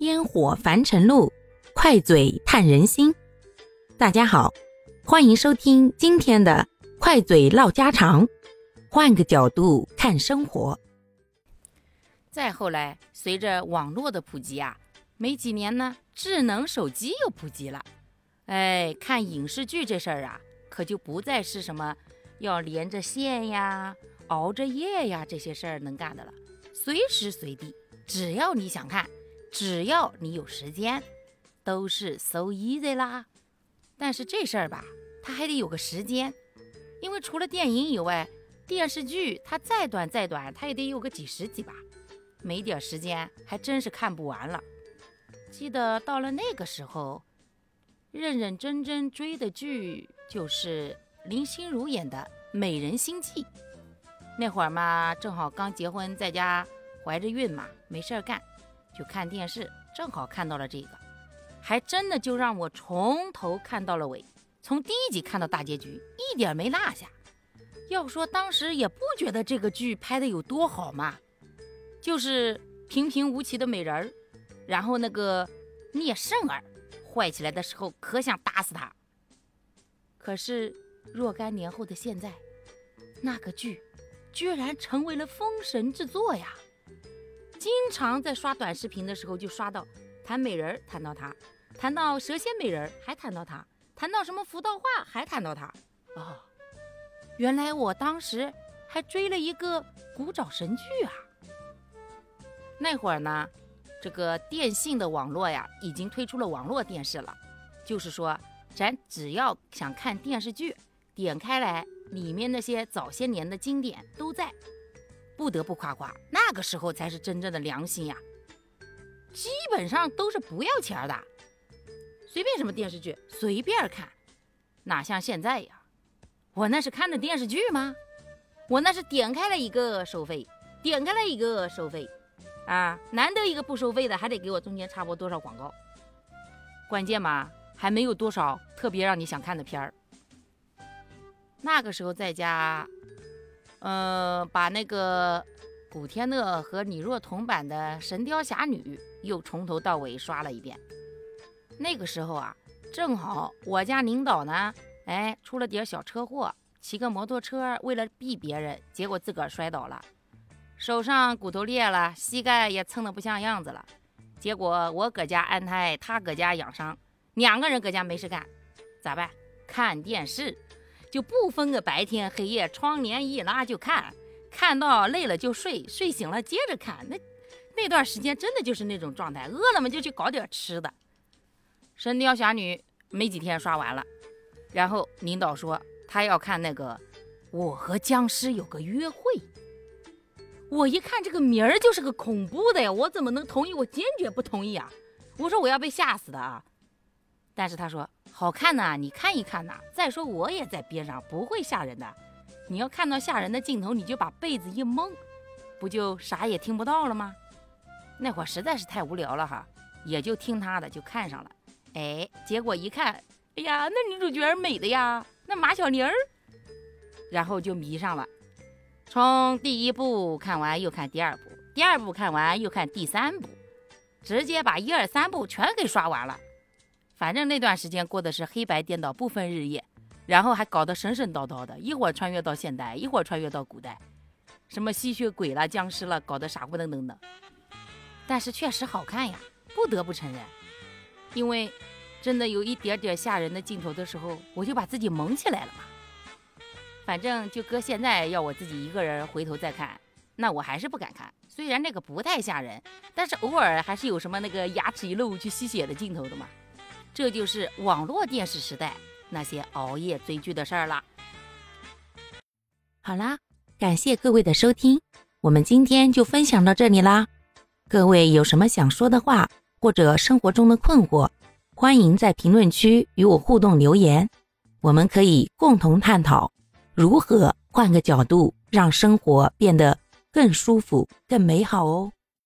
烟火凡尘路，快嘴探人心。大家好，欢迎收听今天的快嘴唠家常，换个角度看生活。再后来，随着网络的普及啊，没几年呢，智能手机又普及了。哎，看影视剧这事儿啊，可就不再是什么要连着线呀、熬着夜呀这些事儿能干的了，随时随地。只要你想看，只要你有时间，都是 so easy 啦。但是这事儿吧，它还得有个时间，因为除了电影以外，电视剧它再短再短，它也得有个几十集吧。没点时间，还真是看不完了。记得到了那个时候，认认真真追的剧就是林心如演的《美人心计》。那会儿嘛，正好刚结婚，在家。怀着孕嘛，没事儿干，就看电视，正好看到了这个，还真的就让我从头看到了尾，从第一集看到大结局，一点没落下。要说当时也不觉得这个剧拍的有多好嘛，就是平平无奇的美人儿，然后那个聂胜儿坏起来的时候，可想打死他。可是若干年后的现在，那个剧居然成为了封神之作呀！经常在刷短视频的时候就刷到谈美人，谈到他；谈到蛇蝎美人，还谈到他；谈到什么福道话，还谈到他。哦，原来我当时还追了一个古早神剧啊！那会儿呢，这个电信的网络呀，已经推出了网络电视了，就是说，咱只要想看电视剧，点开来，里面那些早些年的经典都在。不得不夸夸，那个时候才是真正的良心呀！基本上都是不要钱的，随便什么电视剧随便看，哪像现在呀？我那是看的电视剧吗？我那是点开了一个收费，点开了一个收费，啊，难得一个不收费的，还得给我中间插播多少广告？关键嘛，还没有多少特别让你想看的片儿。那个时候在家。嗯，把那个古天乐和李若彤版的《神雕侠侣》又从头到尾刷了一遍。那个时候啊，正好我家领导呢，哎，出了点小车祸，骑个摩托车为了避别人，结果自个儿摔倒了，手上骨头裂了，膝盖也蹭得不像样子了。结果我搁家安胎，他搁家养伤，两个人搁家没事干，咋办？看电视。就不分个白天黑夜，窗帘一拉就看，看到累了就睡，睡醒了接着看。那那段时间真的就是那种状态，饿了嘛就去搞点吃的。《神雕侠侣》没几天刷完了，然后领导说他要看那个《我和僵尸有个约会》。我一看这个名儿就是个恐怖的呀，我怎么能同意？我坚决不同意啊！我说我要被吓死的啊！但是他说。好看呐，你看一看呐。再说我也在边上，不会吓人的。你要看到吓人的镜头，你就把被子一蒙，不就啥也听不到了吗？那会儿实在是太无聊了哈，也就听他的，就看上了。哎，结果一看，哎呀，那女主角美的呀，那马小玲儿，然后就迷上了。从第一部看完又看第二部，第二部看完又看第三部，直接把一二三部全给刷完了。反正那段时间过的是黑白颠倒，不分日夜，然后还搞得神神叨叨的，一会儿穿越到现代，一会儿穿越到古代，什么吸血鬼了、僵尸了，搞得傻乎登登的。但是确实好看呀，不得不承认。因为真的有一点点吓人的镜头的时候，我就把自己蒙起来了嘛。反正就搁现在要我自己一个人回头再看，那我还是不敢看。虽然那个不太吓人，但是偶尔还是有什么那个牙齿一露去吸血的镜头的嘛。这就是网络电视时代那些熬夜追剧的事儿了。好啦，感谢各位的收听，我们今天就分享到这里啦。各位有什么想说的话，或者生活中的困惑，欢迎在评论区与我互动留言，我们可以共同探讨如何换个角度让生活变得更舒服、更美好哦。